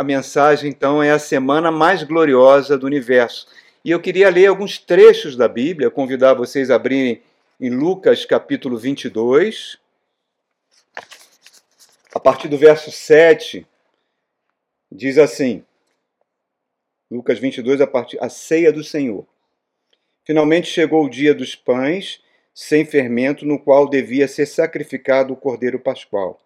a mensagem então é a semana mais gloriosa do universo. E eu queria ler alguns trechos da Bíblia, convidar vocês a abrirem em Lucas capítulo 22, a partir do verso 7, diz assim: Lucas 22, a partir a ceia do Senhor. Finalmente chegou o dia dos pães sem fermento, no qual devia ser sacrificado o cordeiro pascual.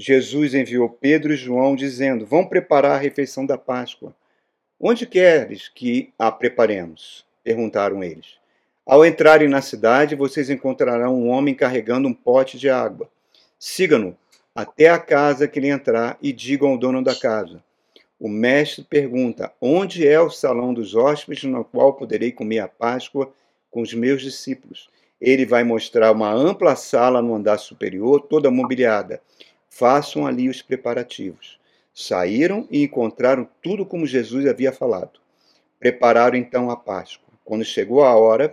Jesus enviou Pedro e João, dizendo: Vão preparar a refeição da Páscoa. Onde queres que a preparemos? perguntaram eles. Ao entrarem na cidade, vocês encontrarão um homem carregando um pote de água. Sigam-no até a casa que ele entrar e digam ao dono da casa: O mestre pergunta: Onde é o salão dos hóspedes no qual poderei comer a Páscoa com os meus discípulos? Ele vai mostrar uma ampla sala no andar superior, toda mobiliada. Façam ali os preparativos. Saíram e encontraram tudo como Jesus havia falado. Prepararam então a Páscoa. Quando chegou a hora,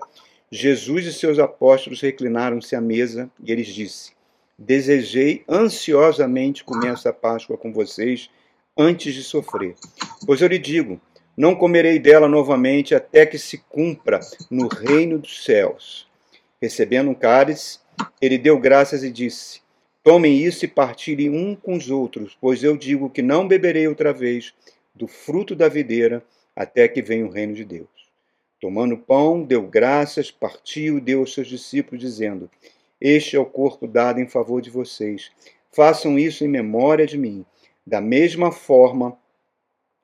Jesus e seus apóstolos reclinaram-se à mesa e eles disse: Desejei ansiosamente comer essa Páscoa com vocês antes de sofrer. Pois eu lhe digo: não comerei dela novamente até que se cumpra no reino dos céus. Recebendo um cálice, ele deu graças e disse: Tomem isso e partilhem um com os outros, pois eu digo que não beberei outra vez do fruto da videira até que venha o reino de Deus. Tomando pão, deu graças, partiu deu aos seus discípulos, dizendo: Este é o corpo dado em favor de vocês. Façam isso em memória de mim. Da mesma forma,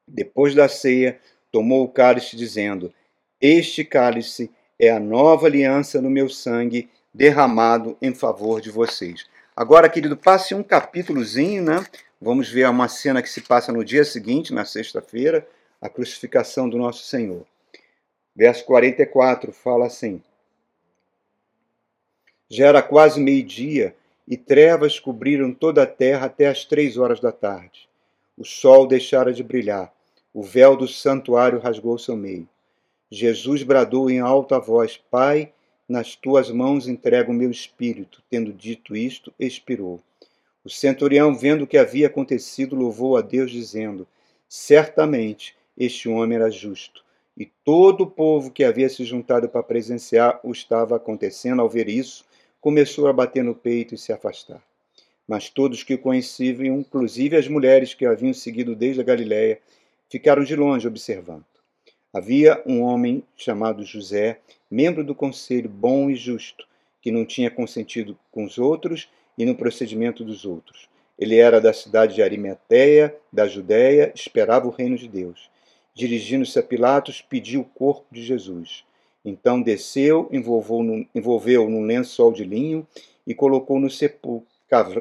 depois da ceia, tomou o cálice, dizendo: Este cálice é a nova aliança no meu sangue derramado em favor de vocês. Agora, querido, passe um capítulozinho, né? Vamos ver uma cena que se passa no dia seguinte, na sexta-feira, a crucificação do nosso Senhor. Verso 44 fala assim: Já era quase meio-dia e trevas cobriram toda a terra até as três horas da tarde. O sol deixara de brilhar, o véu do santuário rasgou seu meio. Jesus bradou em alta voz: Pai, nas tuas mãos entrego o meu espírito. Tendo dito isto, expirou. O centurião, vendo o que havia acontecido, louvou a Deus, dizendo: Certamente este homem era justo. E todo o povo que havia se juntado para presenciar o estava acontecendo, ao ver isso, começou a bater no peito e se afastar. Mas todos que o conheciam, inclusive as mulheres que haviam seguido desde a Galiléia, ficaram de longe observando. Havia um homem chamado José, membro do conselho bom e justo, que não tinha consentido com os outros e no procedimento dos outros. Ele era da cidade de Arimateia, da Judéia, esperava o reino de Deus. Dirigindo-se a Pilatos, pediu o corpo de Jesus. Então desceu, envolveu-o envolveu num lençol de linho e colocou no sepulcro,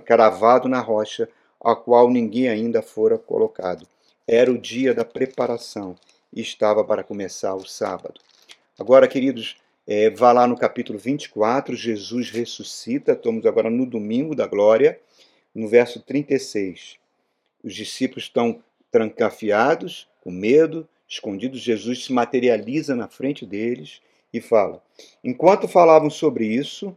cravado na rocha, a qual ninguém ainda fora colocado. Era o dia da preparação estava para começar o sábado. Agora, queridos, é, vá lá no capítulo 24, Jesus ressuscita, estamos agora no domingo da glória, no verso 36. Os discípulos estão trancafiados, com medo, escondidos. Jesus se materializa na frente deles e fala: Enquanto falavam sobre isso,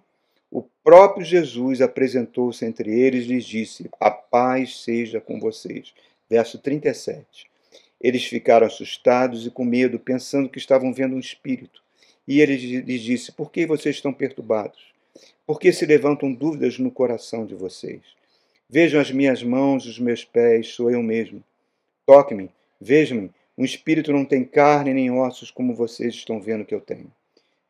o próprio Jesus apresentou-se entre eles e lhes disse: A paz seja com vocês. Verso 37. Eles ficaram assustados e com medo, pensando que estavam vendo um espírito. E ele lhes disse: Por que vocês estão perturbados? Por que se levantam dúvidas no coração de vocês? Vejam as minhas mãos, os meus pés, sou eu mesmo. Toque-me, vejam-me. Um espírito não tem carne nem ossos como vocês estão vendo que eu tenho.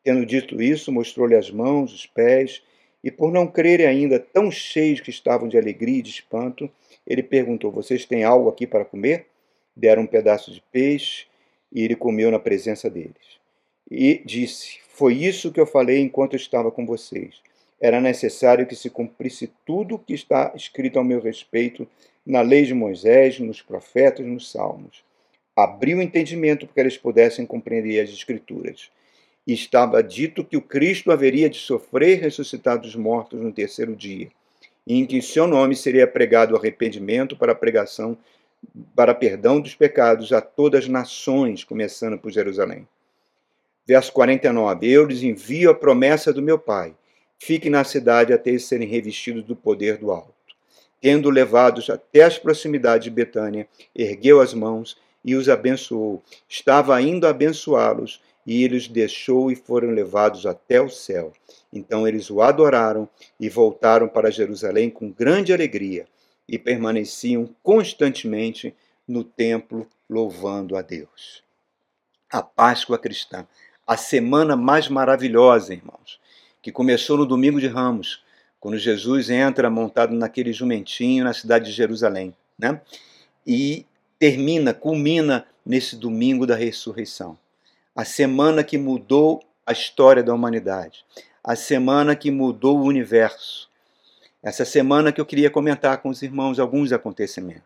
Tendo dito isso, mostrou-lhe as mãos, os pés, e por não crerem ainda, tão cheios que estavam de alegria e de espanto, ele perguntou: Vocês têm algo aqui para comer? Deram um pedaço de peixe e ele comeu na presença deles. E disse: Foi isso que eu falei enquanto eu estava com vocês. Era necessário que se cumprisse tudo o que está escrito ao meu respeito na lei de Moisés, nos profetas, nos salmos. Abriu o entendimento para que eles pudessem compreender as Escrituras. E estava dito que o Cristo haveria de sofrer e ressuscitar dos mortos no terceiro dia, e em que em seu nome seria pregado o arrependimento para a pregação para perdão dos pecados a todas as nações, começando por Jerusalém. Verso 49: Eu lhes envio a promessa do meu Pai. Fiquem na cidade até serem revestidos do poder do alto. tendo levados até as proximidades de Betânia, ergueu as mãos e os abençoou. Estava indo abençoá-los e ele os deixou e foram levados até o céu. Então eles o adoraram e voltaram para Jerusalém com grande alegria e permaneciam constantemente no templo louvando a Deus. A Páscoa cristã, a semana mais maravilhosa, irmãos, que começou no domingo de Ramos, quando Jesus entra montado naquele jumentinho na cidade de Jerusalém, né? E termina, culmina nesse domingo da ressurreição. A semana que mudou a história da humanidade, a semana que mudou o universo. Essa semana que eu queria comentar com os irmãos alguns acontecimentos.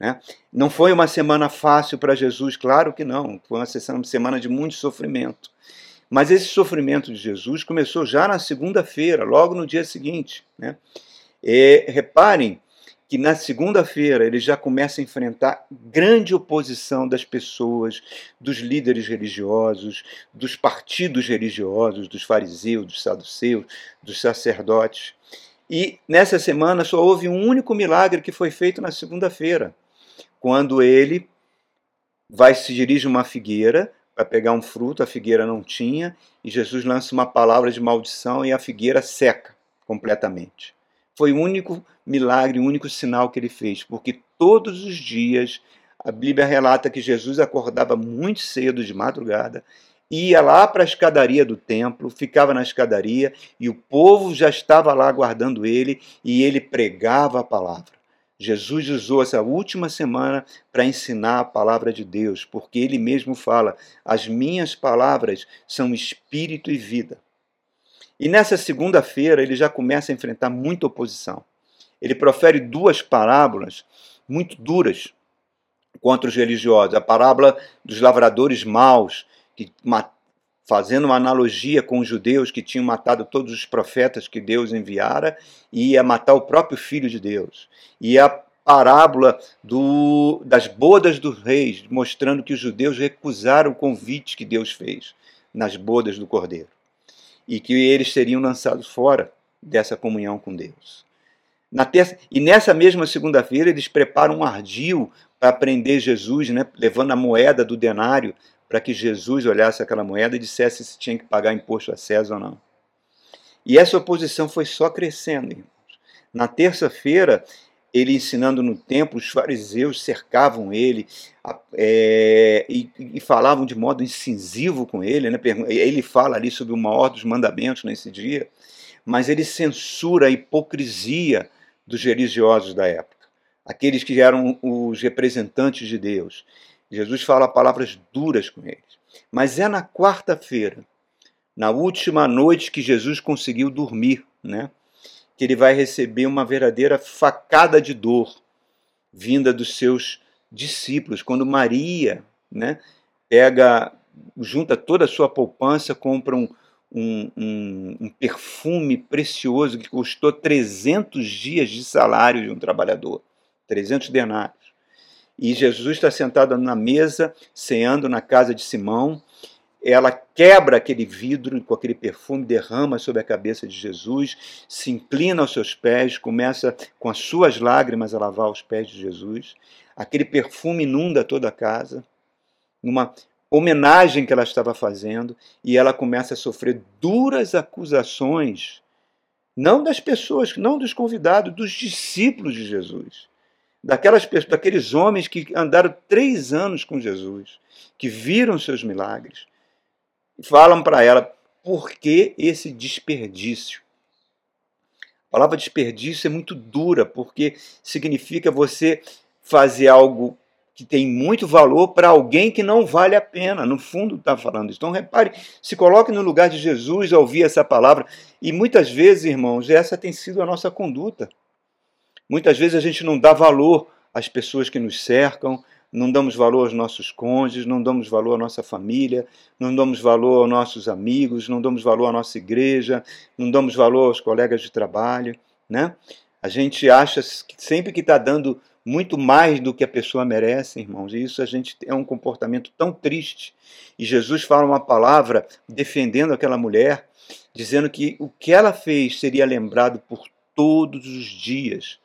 Né? Não foi uma semana fácil para Jesus, claro que não. Foi uma semana de muito sofrimento. Mas esse sofrimento de Jesus começou já na segunda-feira, logo no dia seguinte. Né? E, reparem que na segunda-feira ele já começa a enfrentar grande oposição das pessoas, dos líderes religiosos, dos partidos religiosos, dos fariseus, dos saduceus, dos sacerdotes. E nessa semana só houve um único milagre que foi feito na segunda-feira, quando ele vai se dirige a uma figueira para pegar um fruto, a figueira não tinha, e Jesus lança uma palavra de maldição e a figueira seca completamente. Foi o único milagre, o único sinal que ele fez, porque todos os dias a Bíblia relata que Jesus acordava muito cedo de madrugada, ia lá para a escadaria do templo, ficava na escadaria e o povo já estava lá aguardando ele e ele pregava a palavra. Jesus usou essa última semana para ensinar a palavra de Deus, porque ele mesmo fala: as minhas palavras são espírito e vida. E nessa segunda-feira ele já começa a enfrentar muita oposição. Ele profere duas parábolas muito duras contra os religiosos. A parábola dos lavradores maus, que fazendo uma analogia com os judeus que tinham matado todos os profetas que Deus enviara e ia matar o próprio filho de Deus. E a parábola do, das bodas dos reis, mostrando que os judeus recusaram o convite que Deus fez nas bodas do cordeiro e que eles seriam lançados fora dessa comunhão com Deus. Na terça, e nessa mesma segunda-feira eles preparam um ardil para prender Jesus, né, levando a moeda do denário para que Jesus olhasse aquela moeda e dissesse se tinha que pagar imposto a César ou não. E essa oposição foi só crescendo, irmãos. Na terça-feira, ele ensinando no templo, os fariseus cercavam ele é, e, e, falavam de modo incisivo com ele. Né? Ele fala ali sobre o maior dos mandamentos nesse dia, mas ele censura a hipocrisia dos religiosos da época, aqueles que eram os representantes de Deus. Jesus fala palavras duras com eles. Mas é na quarta-feira, na última noite que Jesus conseguiu dormir, né? que ele vai receber uma verdadeira facada de dor vinda dos seus discípulos. Quando Maria né, pega, junta toda a sua poupança, compra um, um, um, um perfume precioso que custou 300 dias de salário de um trabalhador 300 denários. E Jesus está sentado na mesa, ceando na casa de Simão, ela quebra aquele vidro com aquele perfume, derrama sobre a cabeça de Jesus, se inclina aos seus pés, começa com as suas lágrimas a lavar os pés de Jesus. Aquele perfume inunda toda a casa, numa homenagem que ela estava fazendo, e ela começa a sofrer duras acusações, não das pessoas, não dos convidados, dos discípulos de Jesus daquelas daqueles homens que andaram três anos com Jesus, que viram seus milagres, falam para ela por que esse desperdício. A palavra desperdício é muito dura, porque significa você fazer algo que tem muito valor para alguém que não vale a pena. No fundo, está falando isso. Então, repare, se coloque no lugar de Jesus ao ouvir essa palavra. E muitas vezes, irmãos, essa tem sido a nossa conduta. Muitas vezes a gente não dá valor às pessoas que nos cercam, não damos valor aos nossos cônjuges, não damos valor à nossa família, não damos valor aos nossos amigos, não damos valor à nossa igreja, não damos valor aos colegas de trabalho, né? A gente acha que sempre que está dando muito mais do que a pessoa merece, irmãos, e isso a gente é um comportamento tão triste. E Jesus fala uma palavra defendendo aquela mulher, dizendo que o que ela fez seria lembrado por todos os dias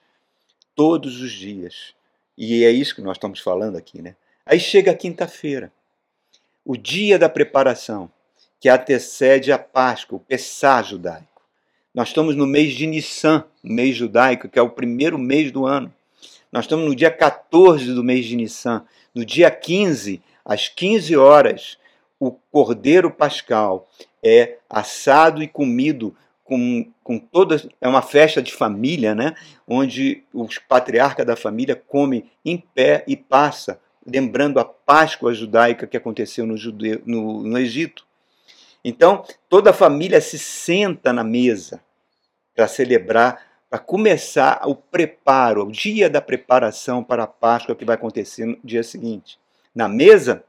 todos os dias. E é isso que nós estamos falando aqui, né? Aí chega a quinta-feira, o dia da preparação, que antecede a Páscoa, o Pessá judaico. Nós estamos no mês de Nissan, mês judaico, que é o primeiro mês do ano. Nós estamos no dia 14 do mês de Nissan. No dia 15, às 15 horas, o cordeiro pascal é assado e comido com, com toda. É uma festa de família, né? Onde os patriarcas da família come em pé e passa, lembrando a Páscoa judaica que aconteceu no, Judeu, no, no Egito. Então, toda a família se senta na mesa para celebrar, para começar o preparo, o dia da preparação para a Páscoa que vai acontecer no dia seguinte. Na mesa,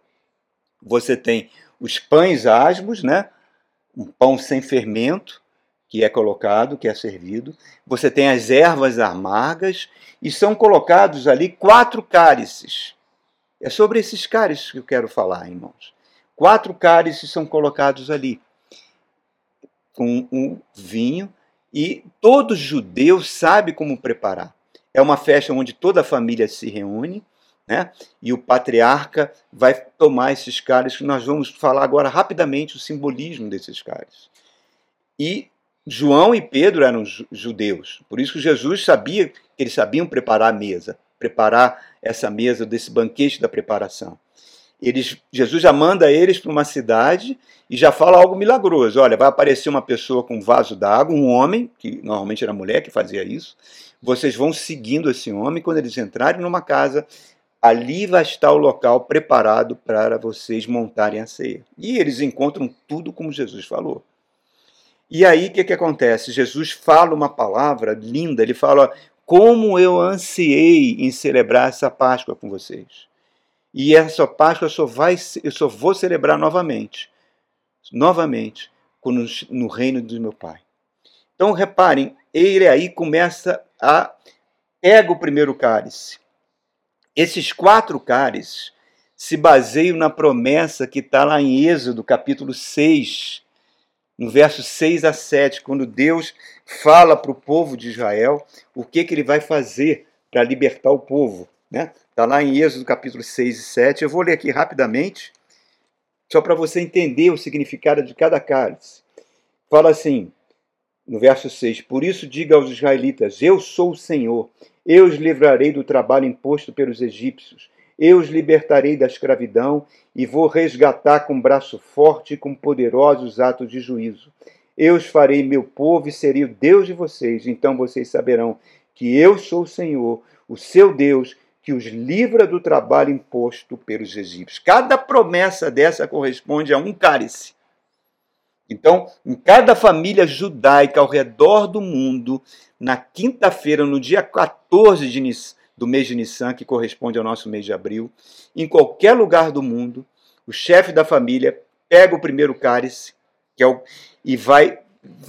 você tem os pães asmos, né? um pão sem fermento, que é colocado, que é servido. Você tem as ervas amargas e são colocados ali quatro cálices. É sobre esses cálices que eu quero falar, irmãos. Quatro cálices são colocados ali com um vinho e todo judeu sabe como preparar. É uma festa onde toda a família se reúne, né? E o patriarca vai tomar esses cálices. Nós vamos falar agora rapidamente o simbolismo desses cálices. E João e Pedro eram judeus, por isso que Jesus sabia que eles sabiam preparar a mesa, preparar essa mesa desse banquete da preparação. Eles, Jesus já manda eles para uma cidade e já fala algo milagroso. Olha, vai aparecer uma pessoa com um vaso d'água, um homem, que normalmente era mulher que fazia isso. Vocês vão seguindo esse homem. Quando eles entrarem numa casa, ali vai estar o local preparado para vocês montarem a ceia. E eles encontram tudo como Jesus falou. E aí o que, que acontece? Jesus fala uma palavra linda, ele fala: Como eu ansiei em celebrar essa Páscoa com vocês. E essa Páscoa só vai, eu só vou celebrar novamente. Novamente, no reino do meu Pai. Então reparem, ele aí começa a. Pega o primeiro cálice. Esses quatro cálices se baseiam na promessa que está lá em Êxodo, capítulo 6, no verso 6 a 7, quando Deus fala para o povo de Israel o que, que ele vai fazer para libertar o povo. Está né? Tá lá em Êxodo capítulo 6 e 7. Eu vou ler aqui rapidamente, só para você entender o significado de cada cálice. Fala assim, no verso 6: Por isso diga aos israelitas: Eu sou o Senhor, eu os livrarei do trabalho imposto pelos egípcios, eu os libertarei da escravidão e vou resgatar com braço forte e com poderosos atos de juízo. Eu os farei meu povo e serei o Deus de vocês. Então vocês saberão que eu sou o Senhor, o seu Deus, que os livra do trabalho imposto pelos egípcios. Cada promessa dessa corresponde a um cálice. Então, em cada família judaica ao redor do mundo, na quinta-feira, no dia 14 de do mês de Nissan, que corresponde ao nosso mês de abril, em qualquer lugar do mundo, o chefe da família pega o primeiro cálice que é o, e vai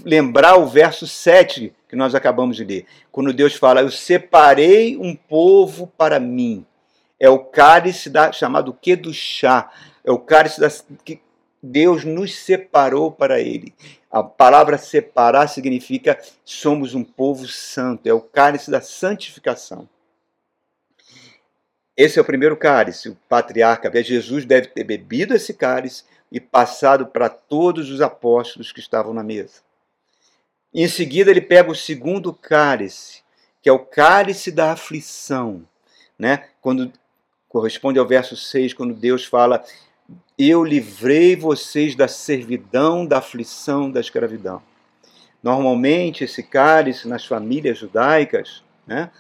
lembrar o verso 7 que nós acabamos de ler, quando Deus fala: Eu separei um povo para mim. É o cálice da, chamado chá é o cálice da, que Deus nos separou para Ele. A palavra separar significa somos um povo santo, é o cálice da santificação. Esse é o primeiro cálice, o patriarca. Jesus deve ter bebido esse cálice e passado para todos os apóstolos que estavam na mesa. Em seguida, ele pega o segundo cálice, que é o cálice da aflição, né? Quando corresponde ao verso 6, quando Deus fala: Eu livrei vocês da servidão, da aflição, da escravidão. Normalmente, esse cálice nas famílias judaicas, né?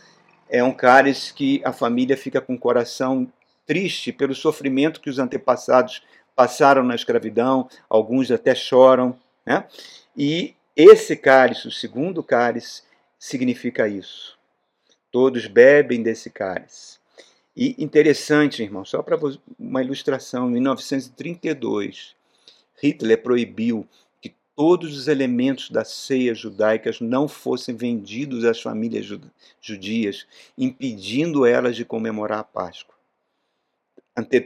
É um cálice que a família fica com o coração triste pelo sofrimento que os antepassados passaram na escravidão, alguns até choram, né? E esse cálice, o segundo cálice, significa isso. Todos bebem desse cálice. E interessante, irmão, só para uma ilustração, em 1932, Hitler proibiu todos os elementos da ceia judaicas não fossem vendidos às famílias judias, impedindo elas de comemorar a Páscoa,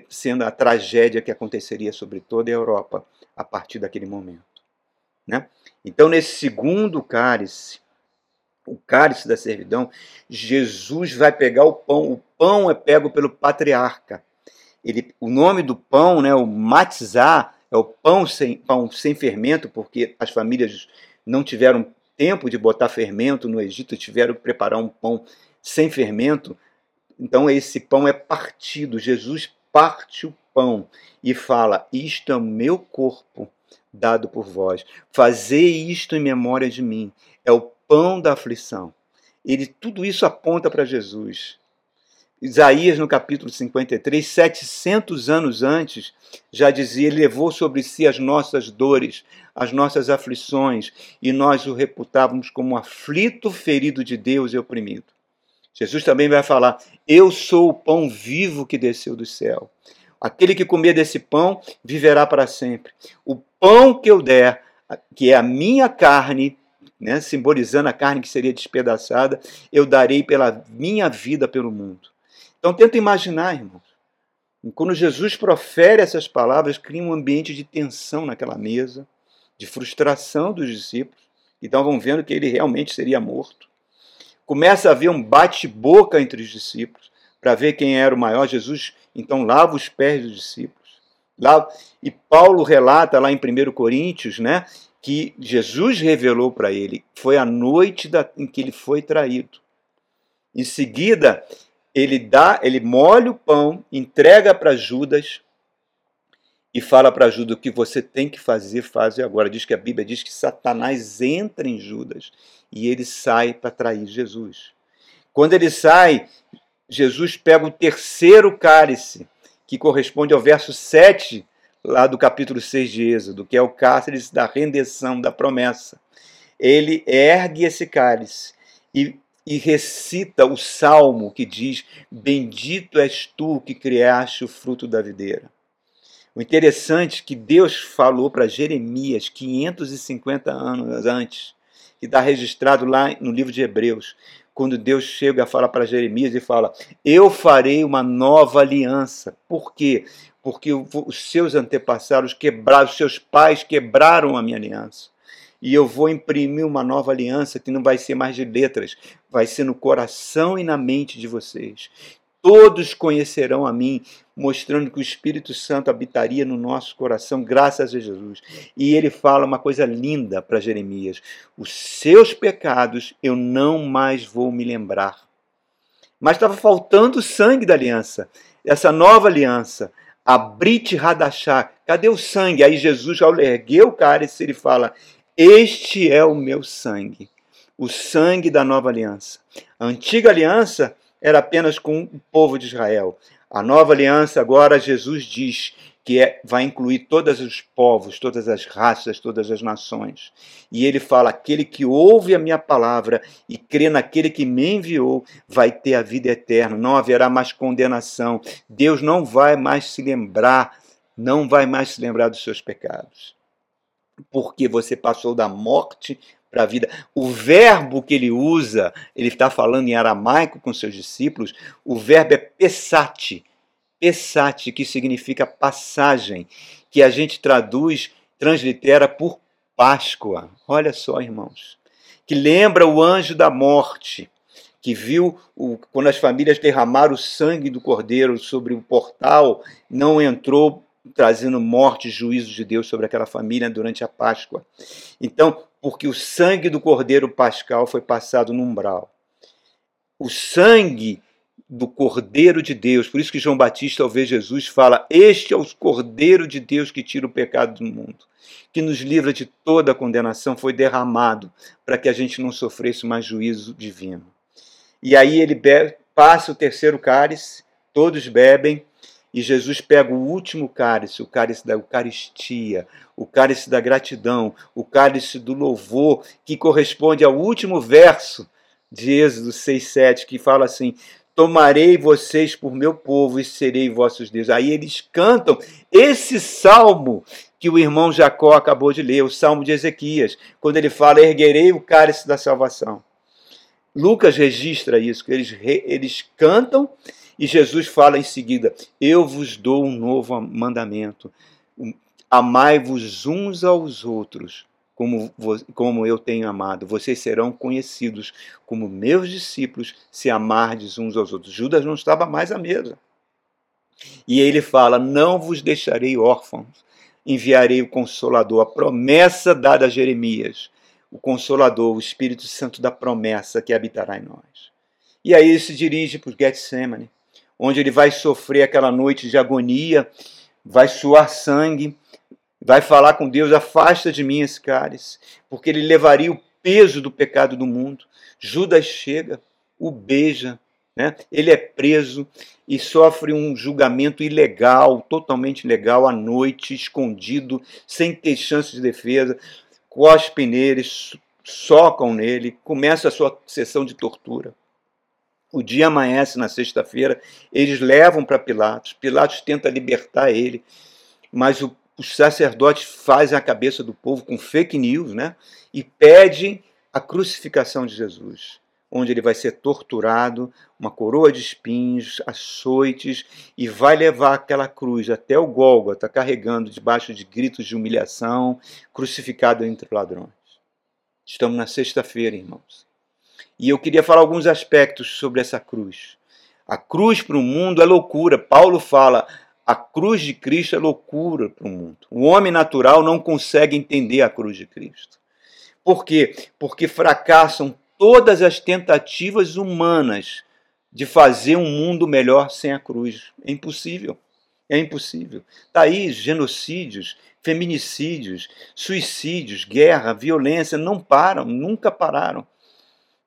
sendo a tragédia que aconteceria sobre toda a Europa a partir daquele momento. Né? Então, nesse segundo cálice, o cálice da servidão, Jesus vai pegar o pão. O pão é pego pelo patriarca. Ele, o nome do pão, né, o matzah, é o pão sem, pão sem fermento, porque as famílias não tiveram tempo de botar fermento no Egito, tiveram que preparar um pão sem fermento. Então esse pão é partido. Jesus parte o pão e fala: Isto é o meu corpo dado por vós. Fazei isto em memória de mim. É o pão da aflição. Ele tudo isso aponta para Jesus. Isaías, no capítulo 53, 700 anos antes, já dizia: Ele levou sobre si as nossas dores, as nossas aflições, e nós o reputávamos como aflito, ferido de Deus e oprimido. Jesus também vai falar: Eu sou o pão vivo que desceu do céu. Aquele que comer desse pão viverá para sempre. O pão que eu der, que é a minha carne, né, simbolizando a carne que seria despedaçada, eu darei pela minha vida pelo mundo. Então tenta imaginar, irmãos. Quando Jesus profere essas palavras, cria um ambiente de tensão naquela mesa, de frustração dos discípulos, que estavam vendo que ele realmente seria morto. Começa a haver um bate-boca entre os discípulos para ver quem era o maior. Jesus então lava os pés dos discípulos. E Paulo relata lá em 1 Coríntios, né, que Jesus revelou para ele. Foi a noite da, em que ele foi traído. Em seguida, ele dá, ele molha o pão, entrega para Judas e fala para Judas o que você tem que fazer, faz agora. Diz que a Bíblia diz que Satanás entra em Judas e ele sai para trair Jesus. Quando ele sai, Jesus pega o terceiro cálice, que corresponde ao verso 7 lá do capítulo 6 de Êxodo, que é o cálice da rendição, da promessa. Ele ergue esse cálice e e recita o salmo que diz: Bendito és tu que criaste o fruto da videira. O interessante é que Deus falou para Jeremias 550 anos antes, que está registrado lá no livro de Hebreus, quando Deus chega a falar para Jeremias e fala: Eu farei uma nova aliança. Por quê? Porque os seus antepassados quebraram, os seus pais quebraram a minha aliança e eu vou imprimir uma nova aliança que não vai ser mais de letras, vai ser no coração e na mente de vocês. Todos conhecerão a mim, mostrando que o Espírito Santo habitaria no nosso coração, graças a Jesus. E ele fala uma coisa linda para Jeremias: os seus pecados eu não mais vou me lembrar. Mas estava faltando o sangue da aliança, essa nova aliança. A Brit Radachá, cadê o sangue? Aí Jesus, ao erguer o cálice, ele fala: este é o meu sangue, o sangue da nova aliança. A antiga aliança era apenas com o povo de Israel. A nova aliança, agora, Jesus diz que é, vai incluir todos os povos, todas as raças, todas as nações. E ele fala: aquele que ouve a minha palavra e crê naquele que me enviou vai ter a vida eterna, não haverá mais condenação. Deus não vai mais se lembrar, não vai mais se lembrar dos seus pecados porque você passou da morte para a vida. O verbo que ele usa, ele está falando em aramaico com seus discípulos, o verbo é pesate, pesate, que significa passagem, que a gente traduz, translitera por Páscoa. Olha só, irmãos. Que lembra o anjo da morte, que viu o, quando as famílias derramaram o sangue do cordeiro sobre o portal, não entrou trazendo morte e juízo de Deus sobre aquela família durante a Páscoa. Então, porque o sangue do cordeiro pascal foi passado no umbral. O sangue do Cordeiro de Deus. Por isso que João Batista, ao ver Jesus, fala: Este é o Cordeiro de Deus que tira o pecado do mundo, que nos livra de toda a condenação, foi derramado para que a gente não sofresse mais juízo divino. E aí ele bebe, passa o terceiro cálice, todos bebem, e Jesus pega o último cálice, o cálice da Eucaristia, o cálice da gratidão, o cálice do louvor, que corresponde ao último verso de Êxodo 6,7, que fala assim: Tomarei vocês por meu povo e serei vossos deuses. Aí eles cantam esse salmo que o irmão Jacó acabou de ler, o salmo de Ezequias, quando ele fala: Erguerei o cálice da salvação. Lucas registra isso, que eles, eles cantam e Jesus fala em seguida: Eu vos dou um novo mandamento. Amai-vos uns aos outros, como, como eu tenho amado. Vocês serão conhecidos como meus discípulos se amardes uns aos outros. Judas não estava mais à mesa. E ele fala: Não vos deixarei órfãos, enviarei o Consolador, a promessa dada a Jeremias, o Consolador, o Espírito Santo da promessa que habitará em nós. E aí ele se dirige para o Getsemane, onde ele vai sofrer aquela noite de agonia, vai suar sangue, vai falar com Deus: afasta de mim esse cálice, porque ele levaria o peso do pecado do mundo. Judas chega, o beija, né? ele é preso e sofre um julgamento ilegal, totalmente ilegal, à noite, escondido, sem ter chance de defesa. Cospem nele, socam nele, começa a sua sessão de tortura. O dia amanhece na sexta-feira, eles levam para Pilatos. Pilatos tenta libertar ele, mas o os sacerdotes fazem a cabeça do povo com fake news, né? E pedem a crucificação de Jesus, onde ele vai ser torturado, uma coroa de espinhos, açoites, e vai levar aquela cruz até o Gólgota, carregando debaixo de gritos de humilhação, crucificado entre ladrões. Estamos na sexta-feira, irmãos. E eu queria falar alguns aspectos sobre essa cruz. A cruz para o mundo é loucura. Paulo fala: a cruz de Cristo é loucura para o mundo. O homem natural não consegue entender a cruz de Cristo. Por quê? Porque fracassam todas as tentativas humanas de fazer um mundo melhor sem a cruz. É impossível. É impossível. Está aí genocídios, feminicídios, suicídios, guerra, violência, não param, nunca pararam.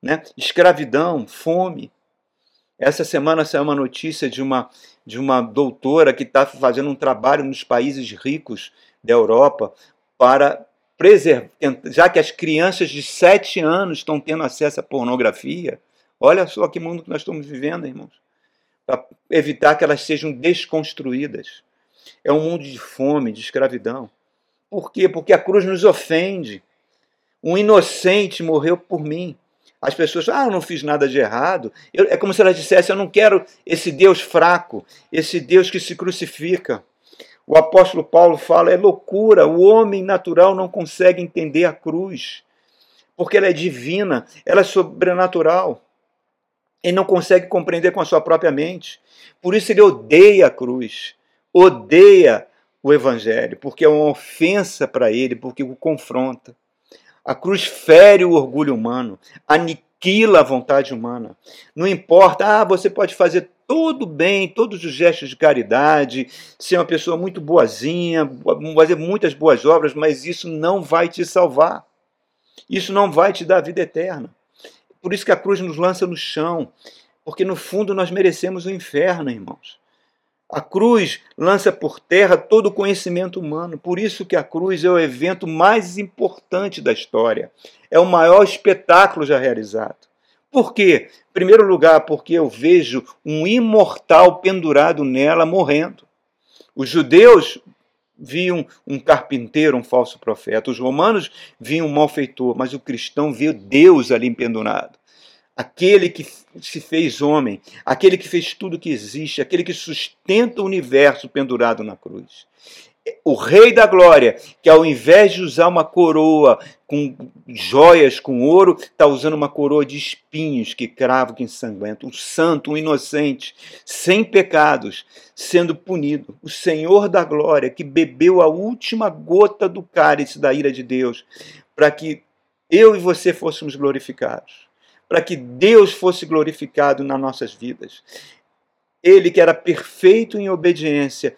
Né? Escravidão, fome. Essa semana saiu uma notícia de uma de uma doutora que está fazendo um trabalho nos países ricos da Europa para preservar, já que as crianças de 7 anos estão tendo acesso à pornografia, olha só que mundo que nós estamos vivendo, irmãos, para evitar que elas sejam desconstruídas. É um mundo de fome, de escravidão. Por quê? Porque a cruz nos ofende. Um inocente morreu por mim. As pessoas, ah, eu não fiz nada de errado. Eu, é como se elas dissessem, eu não quero esse Deus fraco, esse Deus que se crucifica. O apóstolo Paulo fala, é loucura, o homem natural não consegue entender a cruz, porque ela é divina, ela é sobrenatural. Ele não consegue compreender com a sua própria mente. Por isso ele odeia a cruz, odeia o evangelho, porque é uma ofensa para ele, porque o confronta. A cruz fere o orgulho humano, aniquila a vontade humana. Não importa, ah, você pode fazer tudo bem, todos os gestos de caridade, ser uma pessoa muito boazinha, fazer muitas boas obras, mas isso não vai te salvar. Isso não vai te dar a vida eterna. Por isso que a cruz nos lança no chão, porque no fundo nós merecemos o inferno, irmãos. A cruz lança por terra todo o conhecimento humano. Por isso que a cruz é o evento mais importante da história. É o maior espetáculo já realizado. Por quê? Em primeiro lugar, porque eu vejo um imortal pendurado nela morrendo. Os judeus viam um carpinteiro, um falso profeta. Os romanos viam um malfeitor, mas o cristão viu Deus ali pendurado aquele que se fez homem, aquele que fez tudo que existe, aquele que sustenta o universo pendurado na cruz. O Rei da Glória, que ao invés de usar uma coroa com joias, com ouro, está usando uma coroa de espinhos que cravo, que ensanguenta. Um santo, um inocente, sem pecados, sendo punido. O Senhor da Glória, que bebeu a última gota do cálice da ira de Deus, para que eu e você fôssemos glorificados para que Deus fosse glorificado nas nossas vidas. Ele, que era perfeito em obediência,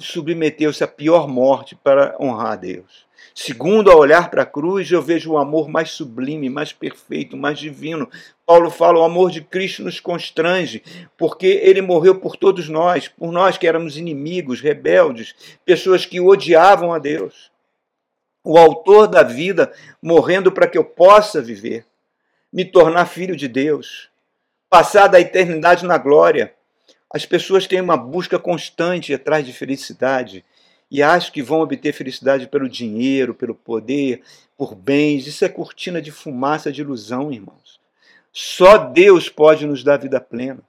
submeteu-se à pior morte para honrar a Deus. Segundo, ao olhar para a cruz, eu vejo o amor mais sublime, mais perfeito, mais divino. Paulo fala: o amor de Cristo nos constrange, porque ele morreu por todos nós, por nós que éramos inimigos, rebeldes, pessoas que odiavam a Deus. O autor da vida morrendo para que eu possa viver me tornar filho de Deus, passar da eternidade na glória. As pessoas têm uma busca constante atrás de felicidade e acham que vão obter felicidade pelo dinheiro, pelo poder, por bens. Isso é cortina de fumaça, de ilusão, irmãos. Só Deus pode nos dar vida plena.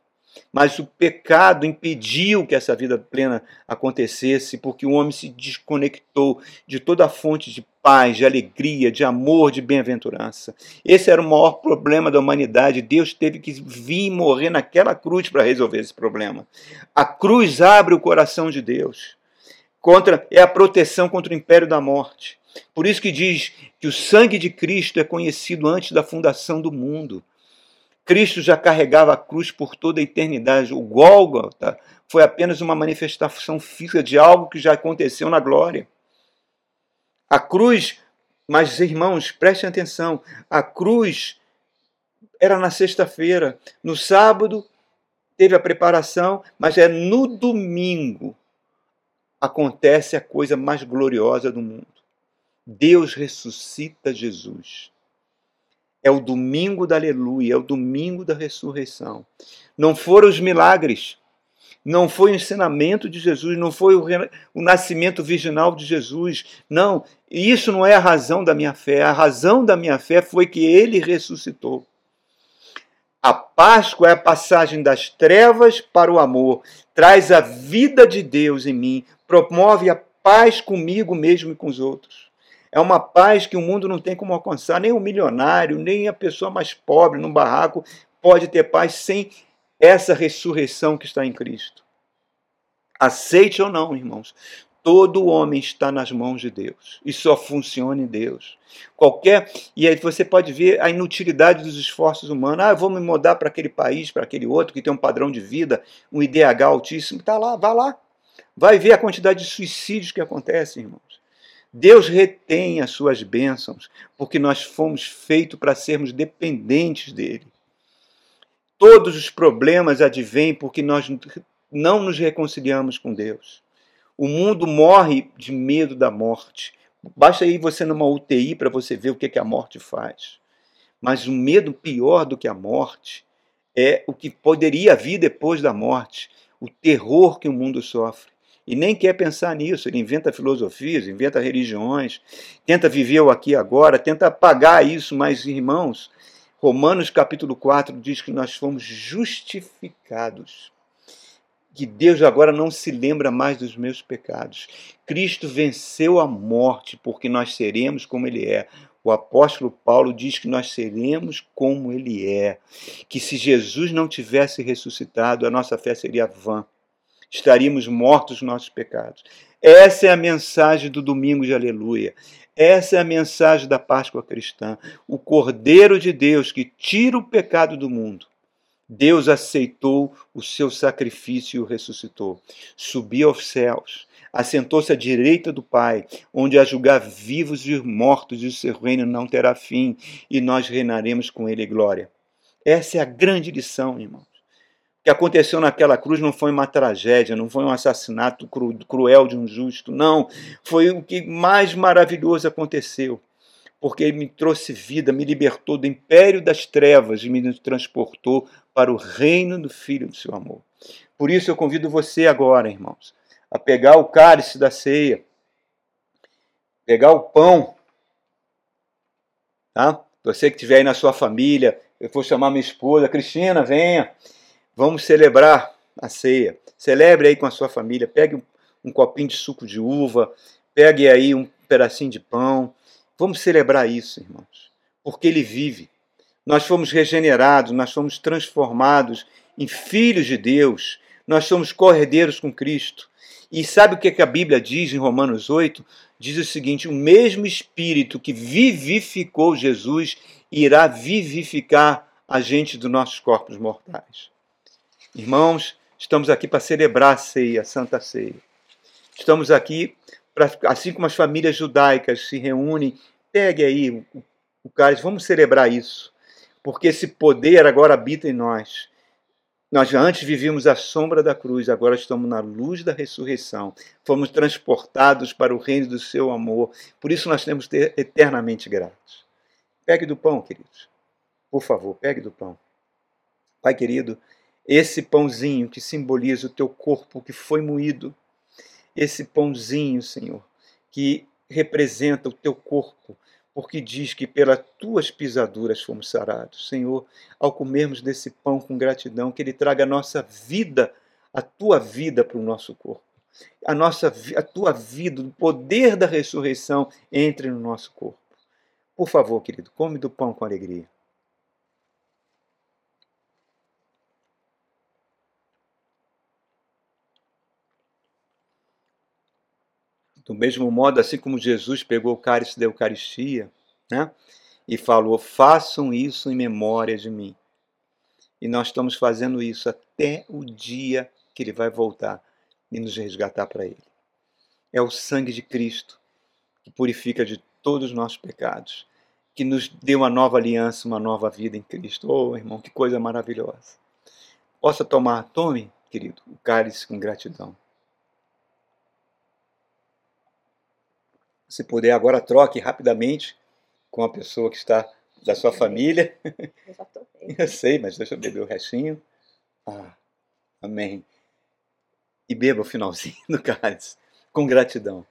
Mas o pecado impediu que essa vida plena acontecesse, porque o homem se desconectou de toda a fonte de paz, de alegria, de amor, de bem-aventurança. Esse era o maior problema da humanidade. Deus teve que vir morrer naquela cruz para resolver esse problema. A cruz abre o coração de Deus. Contra é a proteção contra o império da morte. Por isso que diz que o sangue de Cristo é conhecido antes da fundação do mundo. Cristo já carregava a cruz por toda a eternidade. O Gólgota foi apenas uma manifestação física de algo que já aconteceu na glória. A cruz, mas irmãos, prestem atenção, a cruz era na sexta-feira, no sábado teve a preparação, mas é no domingo acontece a coisa mais gloriosa do mundo. Deus ressuscita Jesus. É o domingo da aleluia, é o domingo da ressurreição. Não foram os milagres, não foi o ensinamento de Jesus, não foi o, o nascimento virginal de Jesus. Não, isso não é a razão da minha fé. A razão da minha fé foi que ele ressuscitou. A Páscoa é a passagem das trevas para o amor, traz a vida de Deus em mim, promove a paz comigo mesmo e com os outros. É uma paz que o mundo não tem como alcançar, nem o milionário, nem a pessoa mais pobre no barraco pode ter paz sem essa ressurreição que está em Cristo. Aceite ou não, irmãos, todo homem está nas mãos de Deus e só funciona em Deus. Qualquer e aí você pode ver a inutilidade dos esforços humanos. Ah, eu vou me mudar para aquele país, para aquele outro que tem um padrão de vida, um IDH altíssimo. Tá lá, vá lá. Vai ver a quantidade de suicídios que acontecem, irmãos. Deus retém as suas bênçãos, porque nós fomos feitos para sermos dependentes dele. Todos os problemas advêm porque nós não nos reconciliamos com Deus. O mundo morre de medo da morte. Basta ir você numa UTI para você ver o que, que a morte faz. Mas o medo pior do que a morte é o que poderia vir depois da morte, o terror que o mundo sofre. E nem quer pensar nisso, ele inventa filosofias, inventa religiões, tenta viver o aqui e agora, tenta apagar isso, mas irmãos, Romanos capítulo 4 diz que nós fomos justificados. Que Deus agora não se lembra mais dos meus pecados. Cristo venceu a morte, porque nós seremos como Ele é. O apóstolo Paulo diz que nós seremos como Ele é. Que se Jesus não tivesse ressuscitado, a nossa fé seria vã. Estaríamos mortos nos nossos pecados. Essa é a mensagem do domingo de aleluia. Essa é a mensagem da Páscoa cristã. O Cordeiro de Deus que tira o pecado do mundo. Deus aceitou o seu sacrifício e o ressuscitou. Subiu aos céus, assentou-se à direita do Pai, onde a julgar vivos e mortos, e o seu reino não terá fim, e nós reinaremos com ele em glória. Essa é a grande lição, irmãos que aconteceu naquela cruz não foi uma tragédia, não foi um assassinato cru, cruel de um justo, não. Foi o que mais maravilhoso aconteceu, porque ele me trouxe vida, me libertou do império das trevas e me transportou para o reino do Filho do seu amor. Por isso eu convido você agora, irmãos, a pegar o cálice da ceia, pegar o pão, tá? Você que estiver aí na sua família, eu vou chamar minha esposa, Cristina, venha. Vamos celebrar a ceia. Celebre aí com a sua família. Pegue um, um copinho de suco de uva, pegue aí um pedacinho de pão. Vamos celebrar isso, irmãos, porque Ele vive. Nós fomos regenerados, nós fomos transformados em filhos de Deus, nós somos cordeiros com Cristo. E sabe o que a Bíblia diz em Romanos 8? Diz o seguinte: o mesmo Espírito que vivificou Jesus irá vivificar a gente dos nossos corpos mortais. Irmãos, estamos aqui para celebrar a ceia, a Santa Ceia. Estamos aqui para, assim como as famílias judaicas se reúnem, pegue aí o, o cálice, vamos celebrar isso, porque esse poder agora habita em nós. Nós antes vivíamos a sombra da cruz, agora estamos na luz da ressurreição. Fomos transportados para o reino do seu amor. Por isso nós temos ter eternamente gratos. Pegue do pão, queridos. Por favor, pegue do pão. Pai querido, esse pãozinho que simboliza o teu corpo que foi moído, esse pãozinho, Senhor, que representa o teu corpo, porque diz que pelas tuas pisaduras fomos sarados. Senhor, ao comermos desse pão com gratidão, que ele traga a nossa vida, a tua vida para o nosso corpo. a nossa a tua vida, o poder da ressurreição entre no nosso corpo. Por favor, querido, come do pão com alegria. Do mesmo modo, assim como Jesus pegou o cálice da Eucaristia, né? E falou: façam isso em memória de mim. E nós estamos fazendo isso até o dia que ele vai voltar e nos resgatar para ele. É o sangue de Cristo que purifica de todos os nossos pecados, que nos deu uma nova aliança, uma nova vida em Cristo. Oh, irmão, que coisa maravilhosa. Possa tomar, tome, querido, o cálice com gratidão. Se puder, agora troque rapidamente com a pessoa que está da sua família. Eu já tomei. Eu sei, mas deixa eu beber o restinho. Ah, amém. E beba o finalzinho do cálice, com gratidão.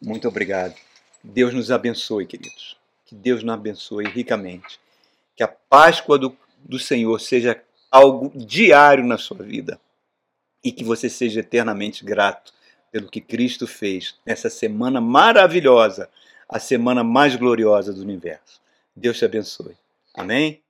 Muito obrigado. Deus nos abençoe, queridos. Que Deus nos abençoe ricamente. Que a Páscoa do, do Senhor seja algo diário na sua vida. E que você seja eternamente grato pelo que Cristo fez nessa semana maravilhosa, a semana mais gloriosa do universo. Deus te abençoe. Amém?